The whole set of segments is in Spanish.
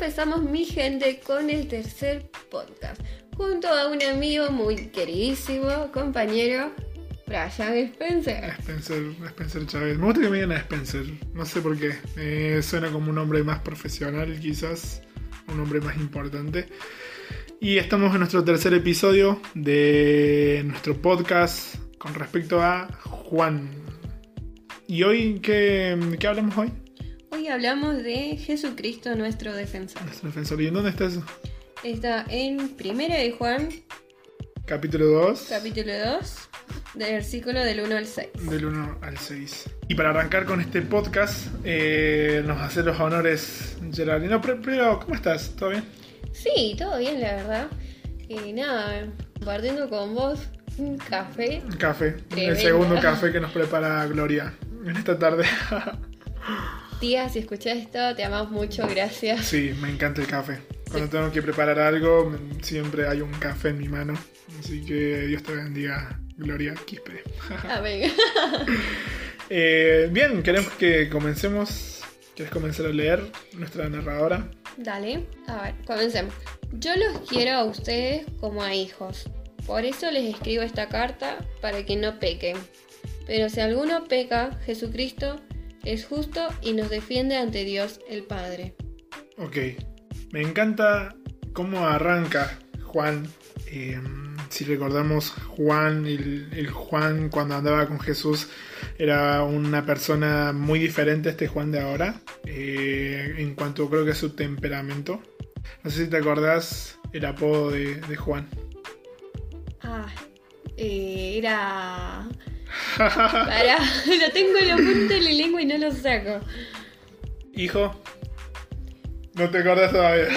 empezamos mi gente con el tercer podcast, junto a un amigo muy queridísimo, compañero, Brian Spencer. Spencer, Spencer Chávez. Me gusta que me digan a Spencer, no sé por qué. Eh, suena como un hombre más profesional quizás, un hombre más importante. Y estamos en nuestro tercer episodio de nuestro podcast con respecto a Juan. ¿Y hoy qué, qué hablamos hoy? Hablamos de Jesucristo, nuestro defensor. Nuestro defensor. ¿Y en dónde está eso? Está en Primera de Juan, Capítulo 2. capítulo 2, del versículo del 1 al 6. Del 1 al 6. Y para arrancar con este podcast, eh, nos hace los honores Geraldino. Pero, ¿cómo estás? ¿Todo bien? Sí, todo bien, la verdad. Y nada, compartiendo con vos un café. Un café. El segundo café que nos prepara Gloria en esta tarde. Tía, si escuchás esto, te amamos mucho, gracias. sí, me encanta el café. Cuando tengo que preparar algo, siempre hay un café en mi mano. Así que Dios te bendiga, Gloria Quispe. Amén. Eh, bien, queremos que comencemos. ¿Quieres comenzar a leer nuestra narradora? Dale, a ver, comencemos. Yo los quiero a ustedes como a hijos. Por eso les escribo esta carta para que no pequen. Pero si alguno peca, Jesucristo es justo y nos defiende ante Dios el Padre. Ok. Me encanta cómo arranca Juan. Eh, si recordamos, Juan, el, el Juan cuando andaba con Jesús, era una persona muy diferente a este Juan de ahora. eh, en cuanto creo que a su temperamento. No sé si te acordás el apodo de, de Juan. Ah, eh, era... Pará, lo tengo en la punta de la lengua y no lo saco. Hijo. No te acordás todavía.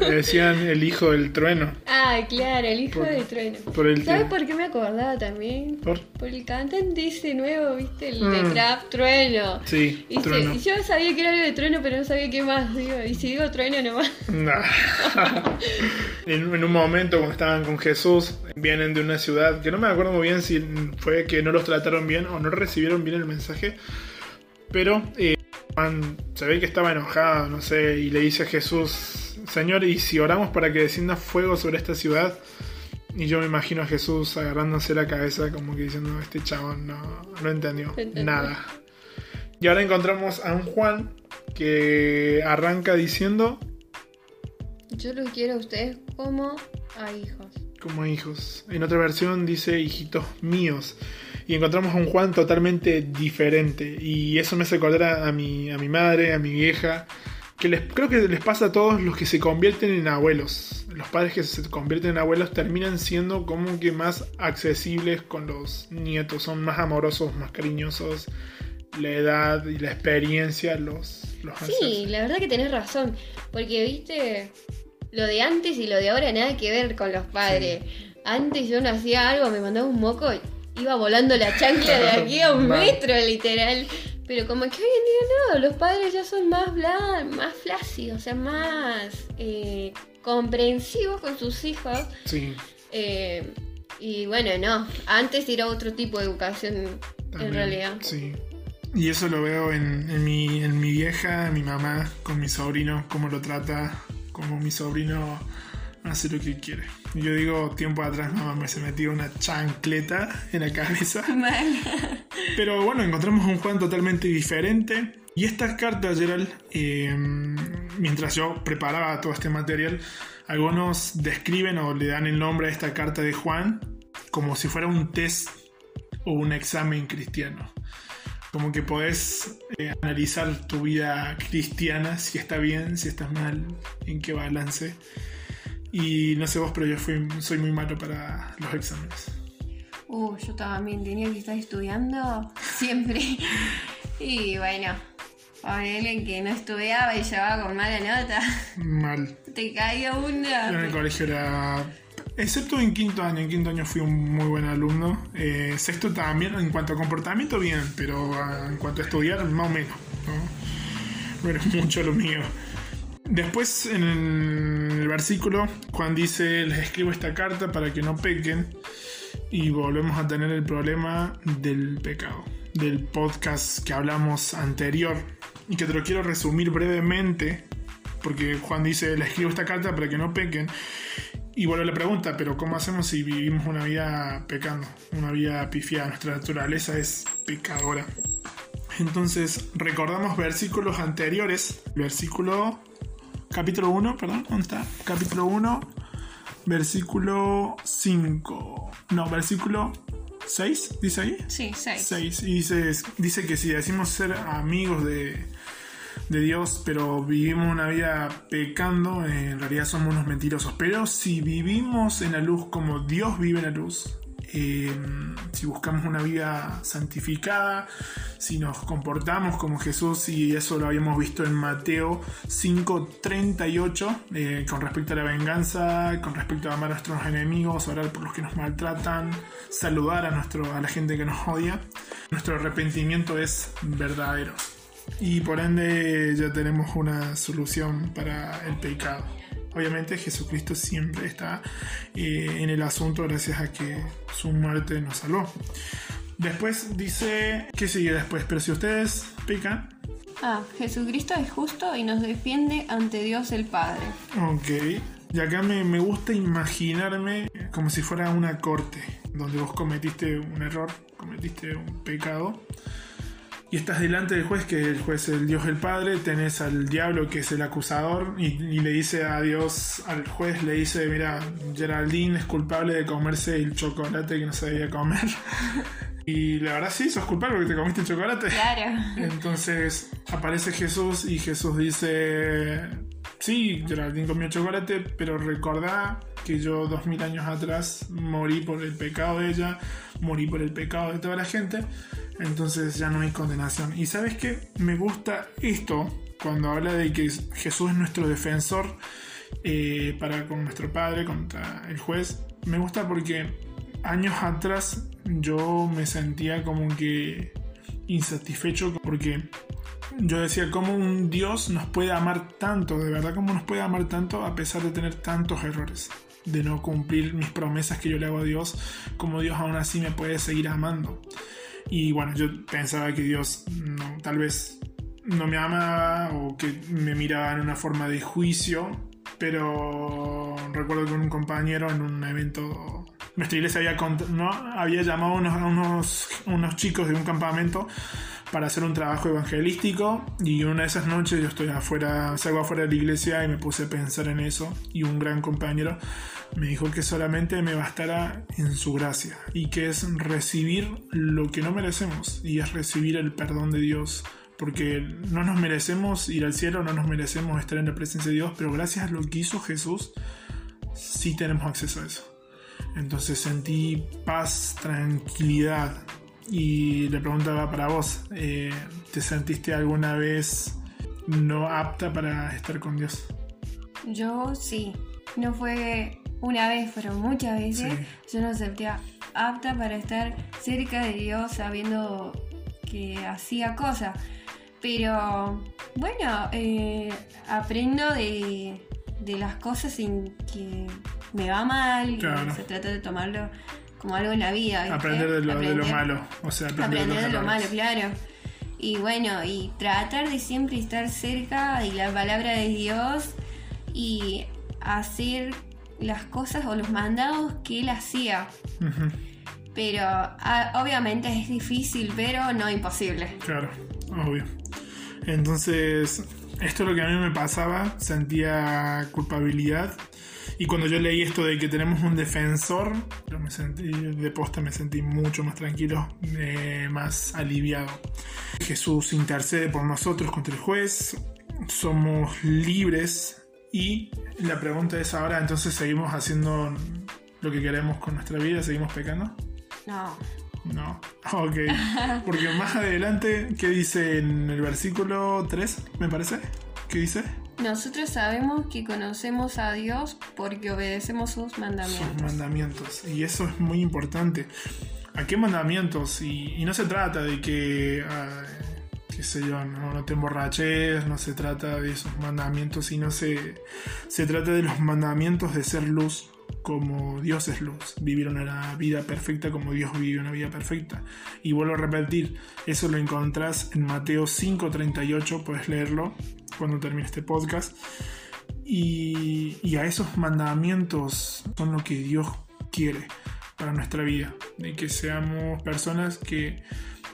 Le decían el hijo del trueno. Ah, claro, el hijo Por- del trueno. Por el ¿Sabes por qué me acordaba también? por- Por el cantante ese nuevo, ¿viste? El de Mm. Trap, Trueno. Sí, Y, se- trueno. y yo sabía que era algo de trueno, pero no sabía qué más. Digo, y si digo trueno nomás. Nah. en, en un momento cuando estaban con Jesús, vienen de una ciudad que no me acuerdo muy bien si fue que no los trataron bien o no recibieron bien el mensaje, pero eh, Juan se ve que estaba enojado, no sé, y le dice a Jesús, Señor, ¿y si oramos para que descienda fuego sobre esta ciudad? Y yo me imagino a Jesús agarrándose la cabeza como que diciendo, este chabón no, no entendió nada. Y ahora encontramos a un Juan que arranca diciendo, Yo los quiero a ustedes como a hijos. como hijos. En otra versión dice hijitos míos. Y encontramos a un Juan totalmente diferente. Y eso me hace acordar a, a mi, a mi madre, a mi vieja. Que les, creo que les pasa a todos los que se convierten en abuelos. Los padres que se convierten en abuelos terminan siendo como que más accesibles con los nietos. Son más amorosos, más cariñosos. La edad y la experiencia los, los Sí, la verdad que tenés razón. Porque, viste, lo de antes y lo de ahora nada que ver con los padres. Antes yo no hacía algo, me mandaba un moco iba volando la chancla de aquí a un metro, literal. Pero como que hoy en día no, los padres ya son más blan, más flácidos, o sea, más eh, comprensivos con sus hijos. Sí, Eh, y bueno, no, antes era otro tipo de educación en realidad. Sí. Y eso lo veo en, en mi, en mi vieja, en mi mamá, con mi sobrino, cómo lo trata, como mi sobrino hace lo que quiere. Yo digo, tiempo atrás mamá me se metió una chancleta en la cabeza. Pero bueno, encontramos un Juan totalmente diferente. Y esta carta, Gerald, eh, mientras yo preparaba todo este material, algunos describen o le dan el nombre a esta carta de Juan como si fuera un test o un examen cristiano. Como que podés eh, analizar tu vida cristiana, si está bien, si estás mal, en qué balance. Y no sé vos, pero yo fui, soy muy malo para los exámenes. Uh, yo también tenía que estar estudiando siempre. Y bueno, alguien que no estudiaba y llevaba con mala nota, Mal. te caía Yo en el una. colegio era. Excepto en quinto año, en quinto año fui un muy buen alumno. Eh, sexto también, en cuanto a comportamiento, bien, pero en cuanto a estudiar, más o menos. No, no era mucho lo mío. Después, en el versículo, Juan dice: Les escribo esta carta para que no pequen. Y volvemos a tener el problema del pecado, del podcast que hablamos anterior. Y que te lo quiero resumir brevemente porque Juan dice, le escribo esta carta para que no pequen. Y vuelve la pregunta, pero ¿cómo hacemos si vivimos una vida pecando? Una vida pifiada, nuestra naturaleza es pecadora. Entonces, recordamos versículos anteriores. Versículo. Capítulo 1, perdón, ¿dónde está? Capítulo 1, versículo 5. No, versículo 6, dice ahí. Sí, 6. 6. Y dice, dice que si decimos ser amigos de, de Dios, pero vivimos una vida pecando, en realidad somos unos mentirosos. Pero si vivimos en la luz como Dios vive en la luz, eh, si buscamos una vida santificada, si nos comportamos como Jesús, y eso lo habíamos visto en Mateo 5:38, eh, con respecto a la venganza, con respecto a amar a nuestros enemigos, orar por los que nos maltratan, saludar a, nuestro, a la gente que nos odia, nuestro arrepentimiento es verdadero. Y por ende ya tenemos una solución para el pecado. Obviamente Jesucristo siempre está eh, en el asunto gracias a que su muerte nos salvó. Después dice, ¿qué sigue después? Pero si ustedes pecan... Ah, Jesucristo es justo y nos defiende ante Dios el Padre. Ok. Y acá me, me gusta imaginarme como si fuera una corte, donde vos cometiste un error, cometiste un pecado y estás delante del juez, que el juez es el Dios el Padre, tenés al diablo que es el acusador, y, y, le dice a Dios, al juez, le dice, mira, Geraldine es culpable de comerse el chocolate que no se debía comer. y la verdad sí, sos culpable porque te comiste el chocolate. Claro. Entonces aparece Jesús y Jesús dice, sí, Geraldine comió chocolate, pero recordá que yo dos mil años atrás morí por el pecado de ella, morí por el pecado de toda la gente entonces ya no hay condenación. Y sabes que me gusta esto cuando habla de que Jesús es nuestro defensor eh, para con nuestro Padre, contra el juez. Me gusta porque años atrás yo me sentía como que insatisfecho porque yo decía cómo un Dios nos puede amar tanto, de verdad cómo nos puede amar tanto a pesar de tener tantos errores, de no cumplir mis promesas que yo le hago a Dios, como Dios aún así me puede seguir amando. Y bueno, yo pensaba que Dios no, tal vez no me amaba o que me miraba en una forma de juicio, pero recuerdo que un compañero en un evento, nuestra iglesia había, ¿no? había llamado a unos, unos, unos chicos de un campamento para hacer un trabajo evangelístico y una de esas noches yo estoy afuera, salgo afuera de la iglesia y me puse a pensar en eso y un gran compañero me dijo que solamente me bastará en su gracia y que es recibir lo que no merecemos y es recibir el perdón de Dios porque no nos merecemos ir al cielo, no nos merecemos estar en la presencia de Dios, pero gracias a lo que hizo Jesús sí tenemos acceso a eso. Entonces sentí paz, tranquilidad, y la pregunta va para vos. Eh, ¿Te sentiste alguna vez no apta para estar con Dios? Yo sí. No fue una vez, fueron muchas veces. Yo no sentía apta para estar cerca de Dios sabiendo que hacía cosas. Pero bueno, eh, aprendo de, de, las cosas sin que me va mal. Se trata de tomarlo como algo en la vida. Aprender de lo, de lo, malo. O sea, aprender, de, lo malo, claro. Y bueno, y tratar de siempre estar cerca de la palabra de Dios y hacer las cosas o los mandados que él hacía. Pero obviamente es difícil, pero no imposible. Claro, obvio. Entonces, esto es lo que a mí me pasaba, sentía culpabilidad y cuando yo leí esto de que tenemos un defensor, yo me sentí, de posta me sentí mucho más tranquilo, eh, más aliviado. Jesús intercede por nosotros contra el juez, somos libres y la pregunta es ahora, entonces seguimos haciendo lo que queremos con nuestra vida, seguimos pecando. No. No, ok. Porque más adelante, ¿qué dice en el versículo 3, me parece? ¿Qué dice? Nosotros sabemos que conocemos a Dios porque obedecemos sus mandamientos. Sus mandamientos. Y eso es muy importante. ¿A qué mandamientos? Y, no se trata de que, ah, qué sé yo, no, no, te emborraches, no se trata de esos mandamientos, sino se, se trata de los mandamientos de ser luz como Dios es luz, vivir una vida perfecta como Dios vive una vida perfecta. Y vuelvo a repetir, eso lo encontrás en Mateo 5:38, puedes leerlo. Cuando termine este podcast. Y, a esos mandamientos son lo que Dios quiere para nuestra vida, de que seamos personas que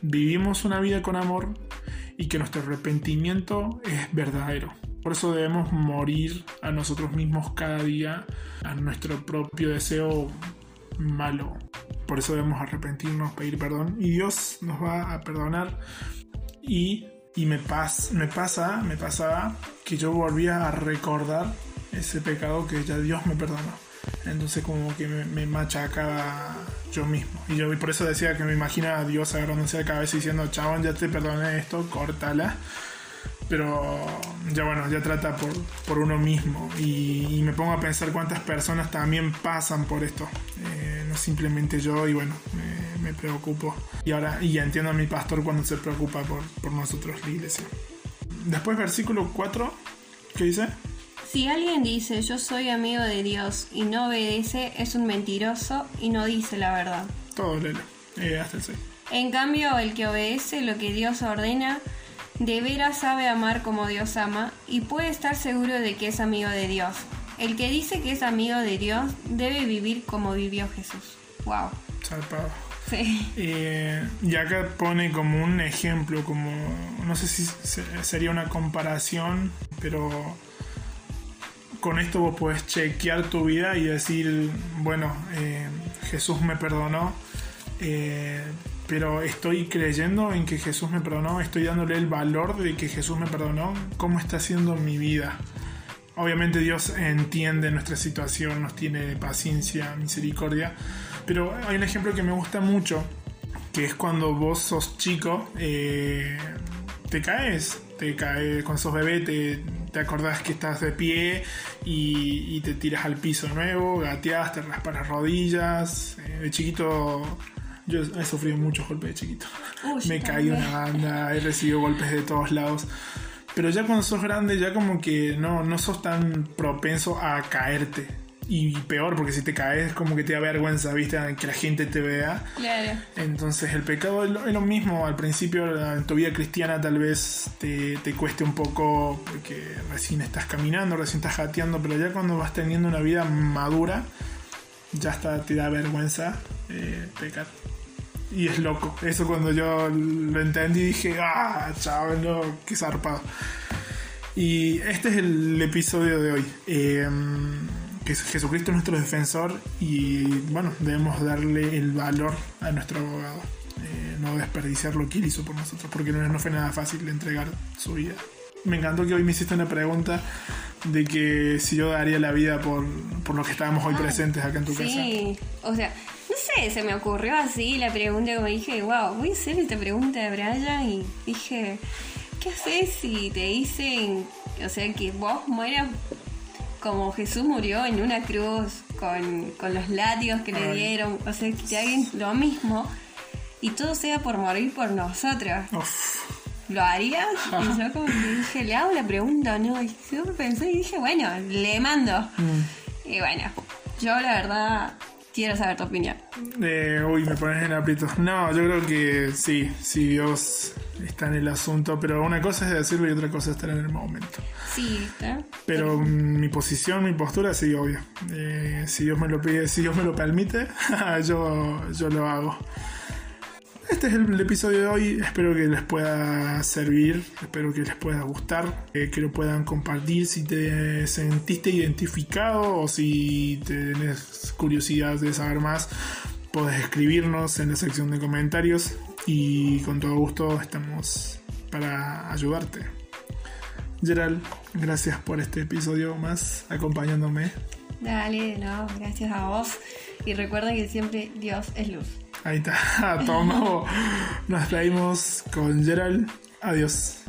vivimos una vida con amor y que nuestro arrepentimiento es verdadero. Por eso debemos morir a nosotros mismos cada día, a nuestro propio deseo malo. Por eso debemos arrepentirnos, pedir perdón y Dios nos va a perdonar. Y, y me, pas, me pasa, me pasaba que yo volvía a recordar ese pecado que ya Dios me perdonó. Entonces como que me, me machacaba yo mismo. Y yo por eso decía que me imagina a Dios agarrándose la cabeza diciendo, chabón, ya te perdoné esto, córtala. Pero ya bueno, ya trata por, por uno mismo. Y, y, me pongo a pensar cuántas personas también pasan por esto. Eh, no simplemente yo y bueno, me, me, preocupo. Y ahora, y entiendo a mi pastor cuando se preocupa por, por nosotros, la iglesia. Después versículo 4, ¿qué dice? Si alguien dice yo soy amigo de Dios y no obedece, es un mentiroso y no dice la verdad. Todo lelo, eh, hasta el 6. En cambio, el que obedece lo que Dios ordena, de veras sabe amar como Dios ama y puede estar seguro de que es amigo de Dios. El que dice que es amigo de Dios debe vivir como vivió Jesús. Wow. Salpado. Sí. Eh, y acá pone como un ejemplo, como no sé si sería una comparación, pero con esto vos podés chequear tu vida y decir, bueno, eh, Jesús me perdonó, eh, pero estoy creyendo en que Jesús me perdonó, estoy dándole el valor de que Jesús me perdonó, ¿cómo está siendo mi vida? Obviamente Dios entiende nuestra situación, nos tiene paciencia, misericordia, pero hay un ejemplo que me gusta mucho, que es cuando vos sos chico, eh, te caes, te caes, cuando sos bebé te, te acordás que estás de pie y, y, te tiras al piso nuevo, gateas, te raspas las rodillas. Eh, de chiquito, yo he sufrido muchos golpes de chiquito. Uy, Me caí una banda, he recibido golpes de todos lados. Pero ya cuando sos grande, ya como que no, no sos tan propenso a caerte. Y peor, porque si te caes, como que te da vergüenza, ¿viste? Que la gente te vea. Claro. Entonces, el pecado es lo, es lo, mismo. Al principio, en tu vida cristiana, tal vez te, te, cueste un poco, porque recién estás caminando, recién estás jateando, pero ya cuando vas teniendo una vida madura, ya hasta te da vergüenza eh, pecar. Y es loco. Eso cuando yo lo entendí, dije, ah, chaval, no, qué zarpado. Y este es el episodio de hoy. Eh, que Jesucristo es nuestro defensor y bueno, debemos darle el valor a nuestro abogado, eh, no desperdiciar lo que él hizo por nosotros, porque no, no fue nada fácil entregar su vida. Me encantó que hoy me hiciste una pregunta de que si yo daría la vida por, por los que estábamos hoy Ah, presentes acá en tu sí. casa. Sí, o sea, no sé, se me ocurrió así la pregunta como dije, wow, voy a hacer esta pregunta de Brian y dije, ¿qué haces si te dicen, o sea, que vos mueras como Jesús murió en una cruz con, con los látigos que le dieron, o sea, que te hagan lo mismo y todo sea por morir por nosotros. Uf, ¿Lo harías? Y yo como que dije, le hago la pregunta, ¿no? Y yo pensé y dije, bueno, le mando. mm. Y bueno, yo la verdad quiero saber tu opinión. Eh, uy, me pones en aprietos. No, yo creo que sí, sí, Dios está en el asunto, pero una cosa es decirlo y otra cosa es estar en el momento. Sí, ¿está? Pero mm, mi posición, mi postura, sí, obvio. Eh, si Dios me lo pide, si Dios me lo permite, yo, yo lo hago. Este es el, episodio de hoy. Espero que les pueda servir. Espero que les pueda gustar. eh, que lo puedan compartir si te sentiste identificado o si tenés curiosidad de saber más. Podés escribirnos en la sección de comentarios. Y con todo gusto estamos para ayudarte. Gerald, gracias por este episodio más acompañándome. Dale, gracias a vos. Y recuerda que siempre Dios es luz. Ahí está, tomo. Nos traímos con Gerald. Adiós.